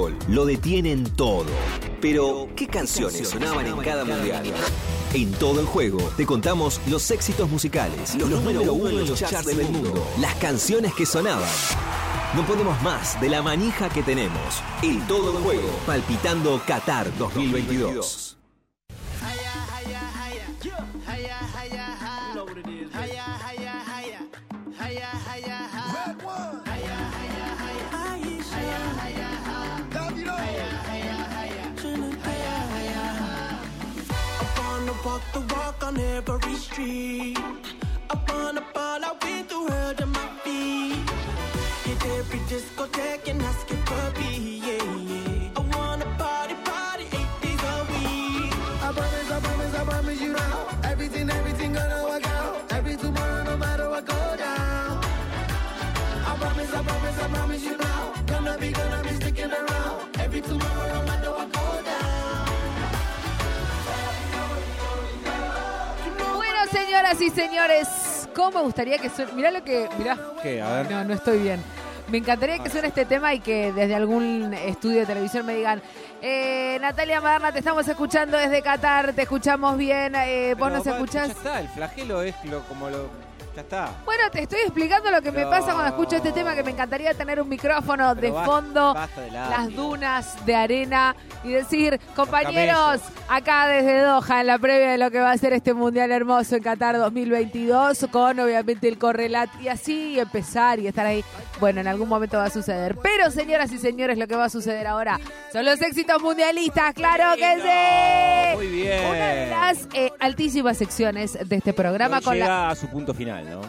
fútbol lo detienen todo. Pero, ¿qué canciones sonaban en cada mundial? En todo el juego te contamos los éxitos musicales, los, número uno en los charts del mundo, las canciones que sonaban. No podemos más de la manija que tenemos. El todo el juego, palpitando Qatar 2022. Every street. I wanna ball out with the world at my feet. Hit every discotheque and ask it for me, yeah, yeah. I wanna party, party eight days a week. I promise, I promise, I promise you now. Everything, everything gonna work out. Every tomorrow, no matter what go down. I promise, I promise, I promise you now. Gonna be, gonna be sticking around. Every tomorrow, no matter what señoras y señores, ¿cómo me gustaría que suene? Mirá lo que. Mirá. ¿Qué? A ver. No, no estoy bien. Me encantaría que suene este tema y que desde algún estudio de televisión me digan, eh, Natalia Maderna, te estamos escuchando desde Qatar, te escuchamos bien, eh, vos Pero nos va, escuchás. Ya está, el flagelo es lo, como lo. Ya está. Bueno, te estoy explicando lo que me pasa cuando escucho este tema, que me encantaría tener un micrófono de basta- fondo, basta de las dunas de arena y decir, compañeros, acá desde Doha, en la previa de lo que va a ser este Mundial Hermoso en Qatar 2022, con obviamente el correlat y así empezar y estar ahí. Bueno, en algún momento va a suceder. Pero, señoras y señores, lo que va a suceder ahora son los éxitos mundialistas, claro que sí. Muy bien. Una de las eh, altísimas secciones de este programa Hoy con la... llega a su punto final, ¿no?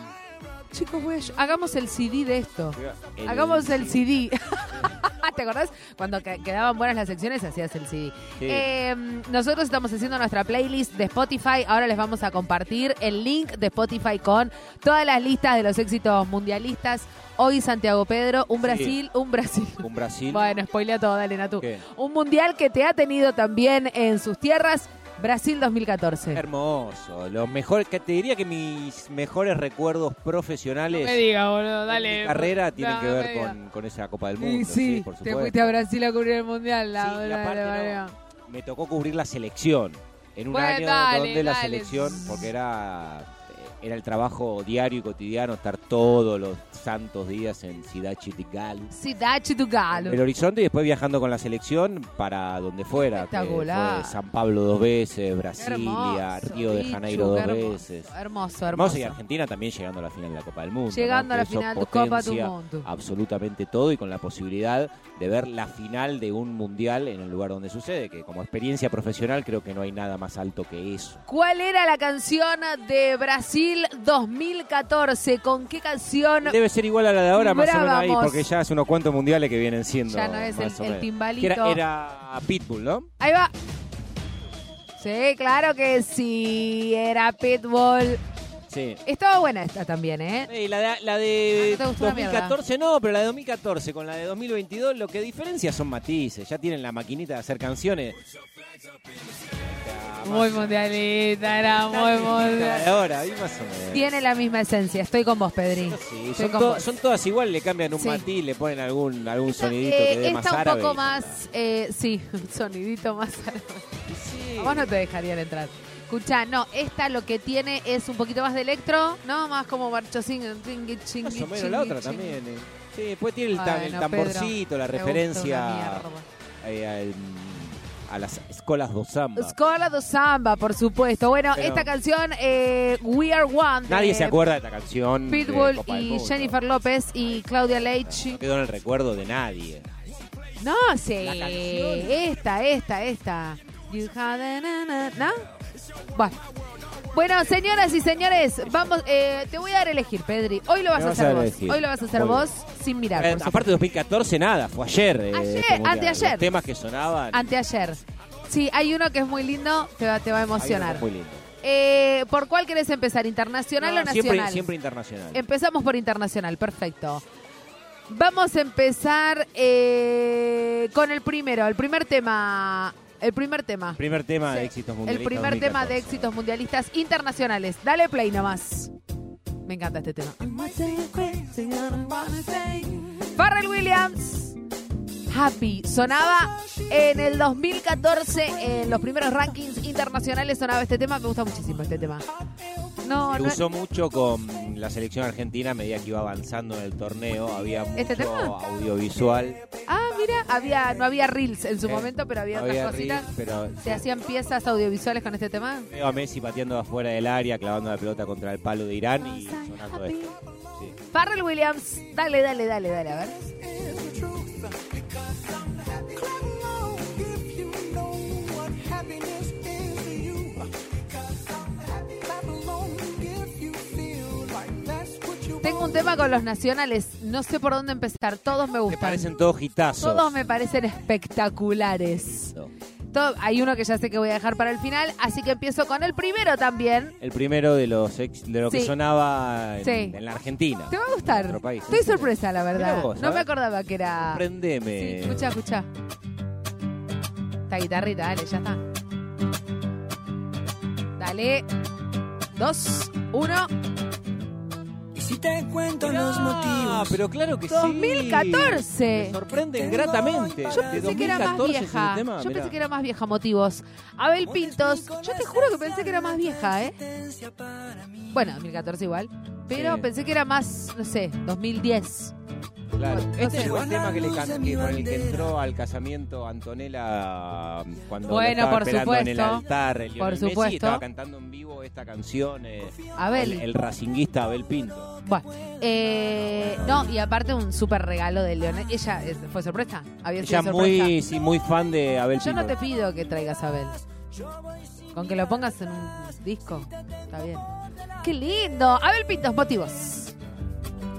Chicos, voy a- hagamos el CD de esto. El- Hagamos el CD. ¿Te acordás? Cuando que- quedaban buenas las secciones, hacías el CD. Sí. Eh, nosotros estamos haciendo nuestra playlist de Spotify. Ahora les vamos a compartir el link de Spotify con todas las listas de los éxitos mundialistas. Hoy Santiago Pedro, un Sí. Brasil, un Brasil. Un Brasil. Bueno, spoilea todo, dale, Natu. ¿Qué? Un mundial que te ha tenido también en sus tierras, Brasil 2014. Hermoso. Lo mejor, que te diría que mis mejores recuerdos profesionales diga, boludo, de mi carrera tienen que ver con, con esa Copa del Mundo. Y sí, sí, por te fuiste a Brasil a cubrir el mundial. La, Sí, la- no, me tocó cubrir la selección en un Bueno, año dale, donde la dale. selección, porque era era el trabajo diario y cotidiano estar todos los santos días en Ciudad Chitigal. Cidade do Galo. El horizonte y después viajando con la selección para donde fuera. Espectacular. fue San Pablo dos veces, Brasilia, Hermoso, Río de Janeiro dos hermoso, veces. Hermoso, Hermoso y Argentina también llegando a la final de la Copa del Mundo. Llegando ¿no? a la final de Copa del Mundo. Absolutamente todo y con la posibilidad de ver la final de un mundial en el lugar donde sucede, que como experiencia profesional creo que no hay nada más alto que eso. ¿Cuál era la canción de Brasil 2014? ¿Con qué canción? Debe ser igual a la de ahora, más o menos ahí, porque ya hace unos cuantos mundiales que vienen siendo. Ya no es el- timbalito. Era, era Pitbull, ¿no? Ahí va. Sí, claro que sí. Era Pitbull. Sí. Estaba buena esta también, ¿eh? Y la de, la de Ah, ¿no te gustó una mierda? 2014 no, pero la de 2014 con la de 2022 lo que diferencia son matices. Ya tienen la maquinita de hacer canciones. Muy mundialista, era muy La de mundial. ahora, ahí más o menos. Tiene la misma esencia. Estoy con vos, Pedri. Sí, Estoy son, con to- vos. son todas igual, le cambian un Sí. matiz, le ponen algún, algún Esta, sonidito eh, que dé más esta un árabe. poco más, eh, sí, un sonidito más árabe. Sí. A vos no te dejarían entrar. Escucha, no, esta lo que tiene es un poquito más de electro, ¿no? Más como marchosín, chingui, chingui, Más o menos chingui, la otra chingui. también. eh. Sí, después tiene el, tam- el Bueno, tamborcito, la me referencia gusta una eh, al- a las escolas do samba. Escola do Samba, por supuesto. Bueno, Pero- esta canción, eh, We Are One. de Nadie se acuerda de esta canción. Pitbull y. Jennifer López y Claudia Leitch. No quedó en el recuerdo de nadie. No, sí. Esta, esta, esta. You had a na, na, ¿no? Bueno. Bueno, señoras y señores, vamos, eh, te voy a dar a elegir, Pedri. Hoy lo vas a hacer vos. Hoy lo vas a hacer vos sin mirar. Eh, aparte de 2014, nada, fue ayer. eh, Ayer, anteayer. Los temas que sonaban. Anteayer. Sí, hay uno que es muy lindo, te va, te va a emocionar. Muy lindo. Eh, ¿Por cuál querés empezar? ¿Internacional No, o nacional? siempre, siempre internacional. Empezamos por internacional, perfecto. Vamos a empezar eh, con el primero, el primer tema. El primer tema. Primer tema de éxitos El mundialistas. primer tema de 2014. éxitos mundialistas internacionales. Dale play nomás. Me encanta este tema. Pharrell Williams. Happy. Sonaba en el 2014 en los primeros rankings internacionales. Sonaba este tema. Me gusta muchísimo este tema. No, Se no. usó mucho con la selección argentina a medida que iba avanzando en el torneo. Había mucho ¿Este tema? audiovisual. Ah, mira, había, no había reels en su Eh, momento, pero había, había otras cositas. reels, pero Se hacían piezas audiovisuales con este tema. Veo a Messi pateando afuera del área, clavando la pelota contra el palo de Irán y sonando esto. Sí. Farrell Williams, dale, dale, dale, dale, a ver. Tengo un tema con los nacionales, no sé por dónde empezar, todos me Me gustan. parecen todos hitazos. Todos me parecen espectaculares. No. Todo- hay uno que ya sé que voy a dejar para el final, así que empiezo con el primero también. El primero de los ex- de lo que sonaba en, Sí. en la Argentina. ¿Te va a gustar? En nuestro país. Estoy sorpresa, la verdad. Vos, no me acordaba que era... Sorprendeme. Sí, escucha, escucha. Esta guitarrita, dale, ya está. Dale. Dos, uno. Y si te cuento Mirá, los motivos. pero claro que sí. 2014. Me sorprenden gratamente. Yo De pensé que era más 2014 vieja. tema, Yo mirá. pensé que era más vieja, motivos. Abel Pintos. Yo te juro que pensé que era más vieja, ¿eh? Bueno, 2014 igual. Pero Sí. pensé que era más, no sé, 2010. Claro. Este fue el tema que le can- que con el que entró al casamiento Antonella um, cuando Bueno, estaba por esperando en el supuesto. altar. el Por Messi, supuesto. estaba cantando en vivo esta canción. eh, Abel. El, el racinguista Abel Pinto. Bueno, eh, no, y aparte un súper regalo de Leonel. Ella eh, fue sorpresa. Había sido Ella sorpresa. muy, sí, muy fan de Abel Yo Pinto. no te pido que traigas a Abel. Con que lo pongas en un disco, está bien. ¡Qué lindo! Abel Pintos, motivos.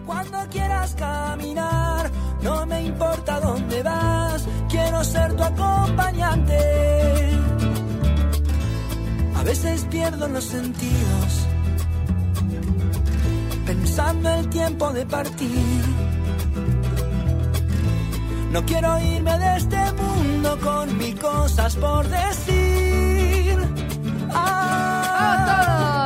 Cuando quieras caminar, no me importa dónde vas, quiero ser tu acompañante. A veces pierdo los sentidos, pensando el tiempo de partir. No quiero irme de este mundo con mil cosas por decir. Ah, ¡Vamos todos!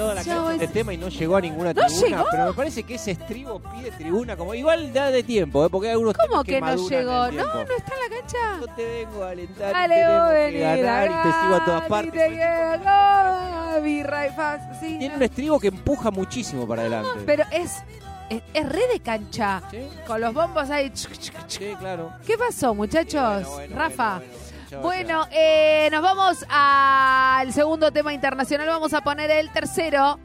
A la voy- este tema y no llegó a ninguna ¿No tribuna, llegó? pero me parece que ese estribo pide tribuna, como igual da de tiempo, ¿eh? porque hay algunos ¿Cómo temas que no llegó? No, no está en la cancha. Yo te vengo a alentar, Dale, tenemos vos que ganar y te sigo a todas partes. y te quiero, Gaby, Raifas, sí, Tiene no. un estribo que empuja muchísimo para adelante. Pero es, es, es re de cancha. Sí, Con los bombos ahí. sí, claro. ¿Qué pasó, muchachos? Bueno, bueno, Rafa. bueno, bueno, chao, eh, nos vamos al segundo tema internacional. Vamos a poner el tercero.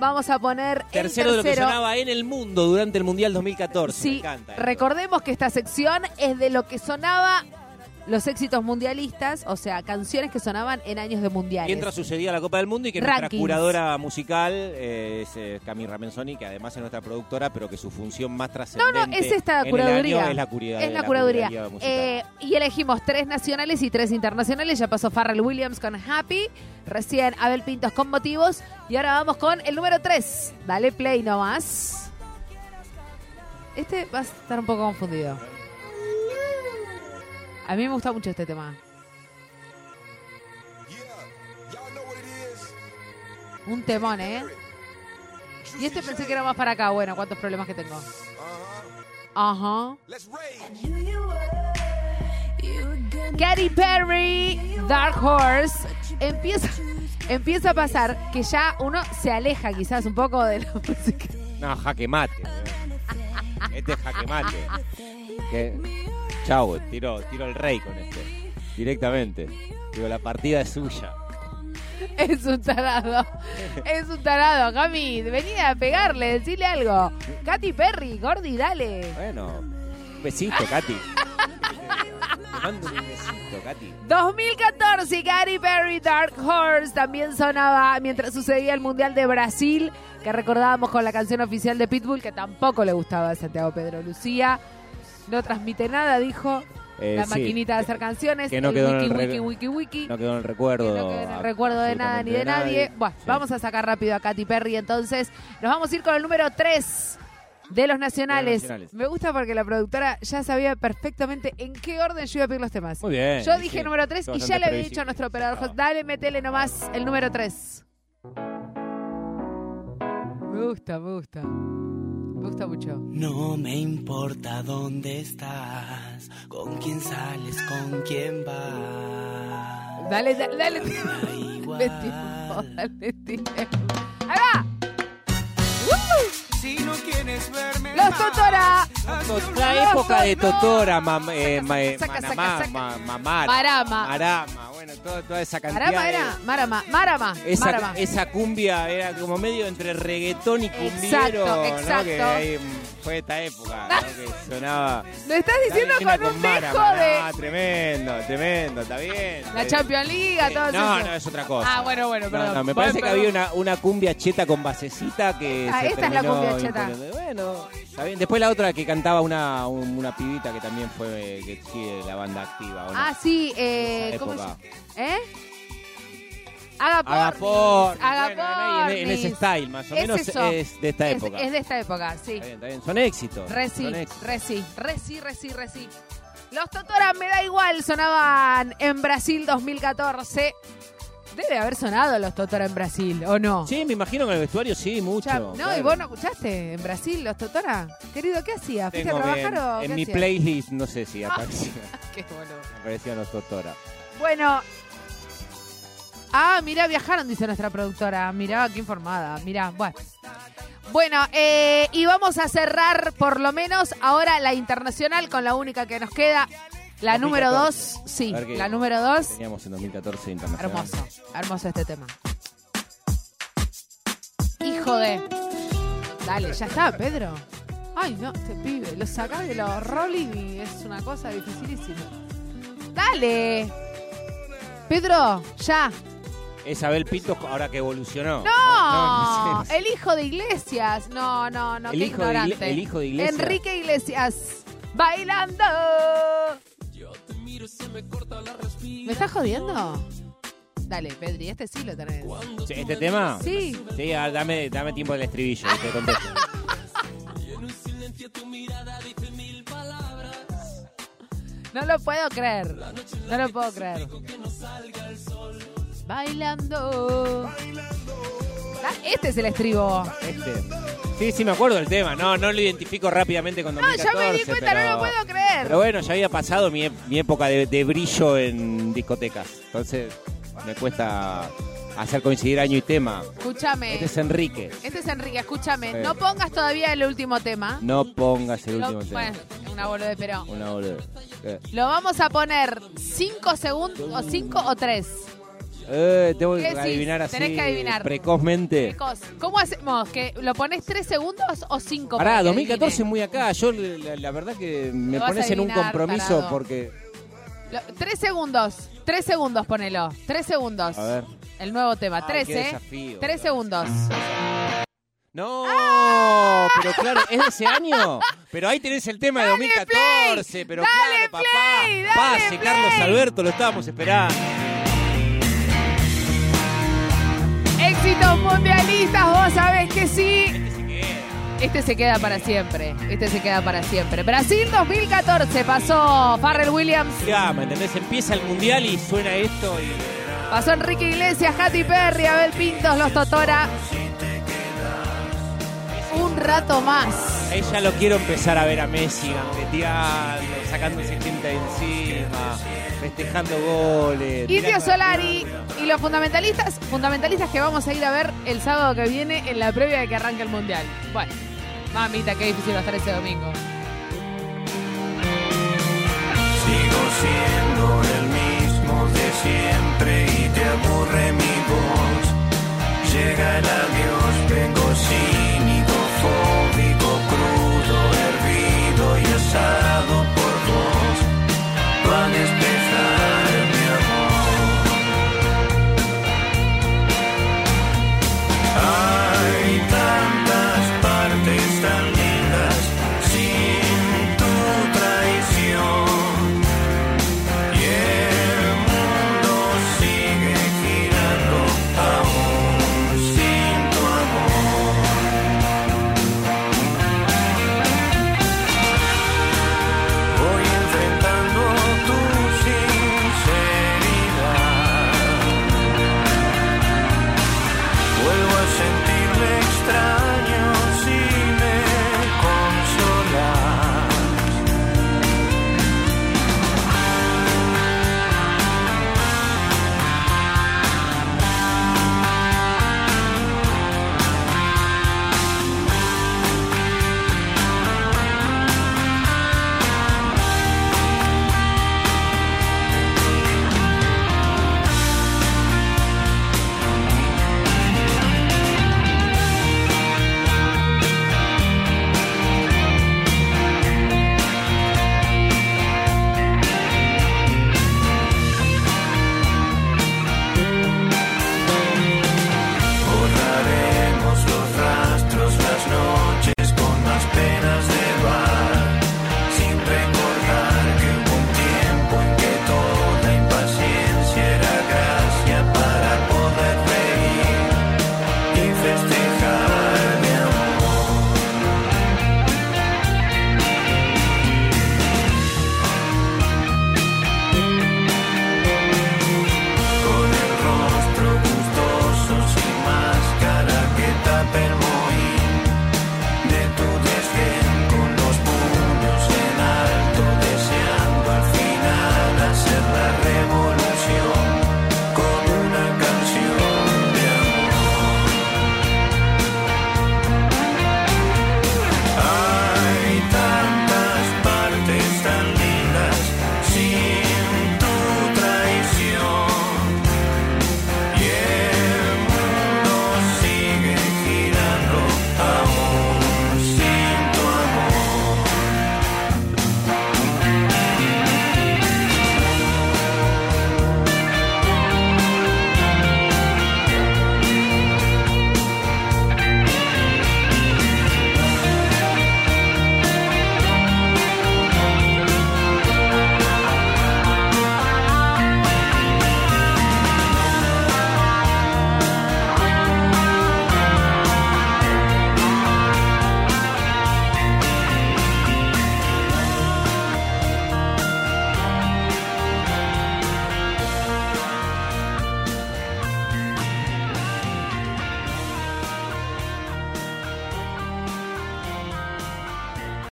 Vamos a poner. Tercero el de lo que tercero. sonaba en el mundo durante el Mundial 2014. Me Sí, encanta. recordemos que esta sección es de lo que sonaba los éxitos mundialistas, o sea, canciones que sonaban en años de mundiales. Mientras sucedía la Copa del Mundo y que nuestra curadora musical eh, es eh, Cami Ramenzoni, que además es nuestra productora, pero que su función más trascendente No, no, es esta curaduría. es la, curia- Es la curaduría. Eh, y elegimos tres nacionales y tres internacionales. Ya pasó Farrell Williams con Happy. Recién Abel Pintos con motivos. Y ahora vamos con el número tres. Dale play nomás. Este va a estar un poco confundido. A mí me gusta mucho este tema. Un temón, ¿eh? Y este pensé que era más para acá. Bueno, cuántos problemas que tengo. Ajá. Katy Perry, Dark Horse. Empieza, empieza a pasar que ya uno se aleja quizás un poco de la música. No, jaque mate. Este es jaque mate. Que, chau, tiro, tiro el rey con este. Directamente. Digo, la partida es suya. Es un tarado. Es un tarado. Cami, vení a pegarle, decirle algo. Katy Perry, Gordy, dale. Bueno, un besito, Katy. Te mando un besito, Katy. 2014, Katy Perry, Dark Horse también sonaba mientras sucedía el Mundial de Brasil, que recordábamos con la canción oficial de Pitbull, que tampoco le gustaba a Santiago Pedro Lucía. No transmite nada, dijo. Eh, la sí, maquinita de hacer canciones, que no el quedó en wiki, el wiki, wiki, wiki. No quedó en el recuerdo. Que no quedó en el recuerdo de nada ni de nadie. Bueno, Sí. vamos a sacar rápido a Katy Perry entonces. Nos vamos a ir con el número 3 de los nacionales. nacionales. Me gusta porque la productora ya sabía perfectamente en qué orden yo iba a pedir los temas. Muy bien. Yo dije sí. número 3 y ya le había dicho a nuestro operador, Ah. dale, metele nomás el número 3. Me gusta, me gusta. Me gusta mucho. No me importa dónde estás, con quién sales, con quién vas. Dale, dale, dale. Da igual. Dale tiempo, dale tiempo. ¡Ahí va! ¡Woo! Si no quieres verme ¡Los Totora! La época de Totora, mam, eh, eh, Marama. Marama, bueno, todo- toda esa cantidad Marama era. Marama, Marama. Esa, Marama. esa cumbia era como medio entre reggaetón y cumbiero, Exacto, ¿no? exacto. Que ahí, mm, fue esta época, ¿no? Que sonaba... Lo estás diciendo con llena un dejo de tremendo, tremendo, está bien. la Eh, Champions League, eh, todo No, eso. no, es otra cosa. Ah, bueno, bueno, No, perdón. no, me Bueno, parece que perdón. había una, una cumbia cheta con basecita que Ah, se esta es la cumbia cheta. Bueno, está bien. Después la otra que cantaba una, un- una pibita que también fue eh, que sigue la banda activa. ¿o no? Ah, sí, eh, ¿cómo se- ¿Eh? Haga Agapor. pornis, haga Bueno, ahí en, en ese style, más o Es menos eso. es de esta Es- época. Es, de esta época, sí. Está bien, está bien. Son éxitos. Re sí, son éxitos. re sí, re sí, re sí, re sí. Los Totora me da igual, sonaban en Brasil 2014. Debe haber sonado los Totora en Brasil, ¿o no? Sí, me imagino que en el vestuario sí, mucho. Ya- no, claro. y vos no escuchaste en Brasil los Totora. Querido, ¿qué hacías? ¿Fuiste Tengo a trabajar en, o en qué mi hacías? playlist, no sé si aparecía, Qué boludo. aparecían los Totora. Bueno. Ah, mira, viajaron, dice nuestra productora. Mirá, qué informada. Mirá, bueno. Bueno, eh, y vamos a cerrar por lo menos ahora la internacional con la única que nos queda. La 2014. número dos, sí, qué la número dos. Teníamos en 2014 internacional. Hermoso, hermoso este tema. Hijo de. Dale, ya está, Pedro. Ay, no, este pibe, lo sacás de los rolling y es una cosa dificilísima. Dale. Pedro, ya. Es Abel Pinto ahora que evolucionó. No, el hijo de Iglesias. No, no, no, El qué hijo de ignorante. el hijo de Iglesias. Enrique Iglesias. Bailando. ¿Me estás jodiendo? Dale, Pedri, este sí lo tenés. Sí, ¿Este tema? Sí. Sí, dame, dame tiempo del estribillo, y te contesto. No lo puedo creer. No lo puedo creer. Bailando. Ah, Este es el estribo. Este. Sí, sí, me acuerdo del tema. No, no lo identifico rápidamente con No, 2014. ya me di cuenta, pero, no lo puedo creer. Pero bueno, ya había pasado mi, mi época de, de brillo en discotecas. Entonces, me cuesta hacer coincidir año y tema. Escúchame. Este es Enrique. Este es Enrique, escúchame. Sí. No pongas todavía el último tema. No pongas el Lo- último tema. bueno, una boludez, pero. Una boludez. Lo vamos a poner 5 segundos, o 5 o 3. Eh, tengo ¿Qué que adivinar así Tenés que adivinar. precozmente. ¿Cómo hacemos? ¿Que ¿Lo pones 3 segundos o 5? Pará, 2014 es muy acá. Yo la, la verdad que me Lo pones en un compromiso porque... 3 segundos. 3 segundos, ponelo. 3 segundos. A ver. El nuevo tema. Ay, 3, qué ¿eh? desafío. 3 segundos. No, ¡Ah! pero claro, es de ese año. Pero ahí tenés el tema de Dale 2014. Pero claro, papá. play, Pase, play. Carlos Alberto, lo estábamos esperando. Mundialistas, vos sabés que sí. Este se queda. Este se queda para siempre. Este se queda para siempre. Brasil 2014 pasó Farrell Williams. Ya, ¿me entendés? Empieza el mundial y suena esto y. Pasó Enrique Iglesias, Katy Perry, Abel Pintos, Los Totora. Un rato más. Ella lo quiero empezar a ver a Messi gambeteando, sacándose gente de encima, festejando goles. Indio Solari y los fundamentalistas, fundamentalistas que vamos a ir a ver el sábado que viene en la previa de que arranque el Mundial. Bueno, mamita, qué difícil va a estar ese domingo. Sigo siendo el mismo de siempre y te aburre mi voz. Llega el adiós, vengo cínico,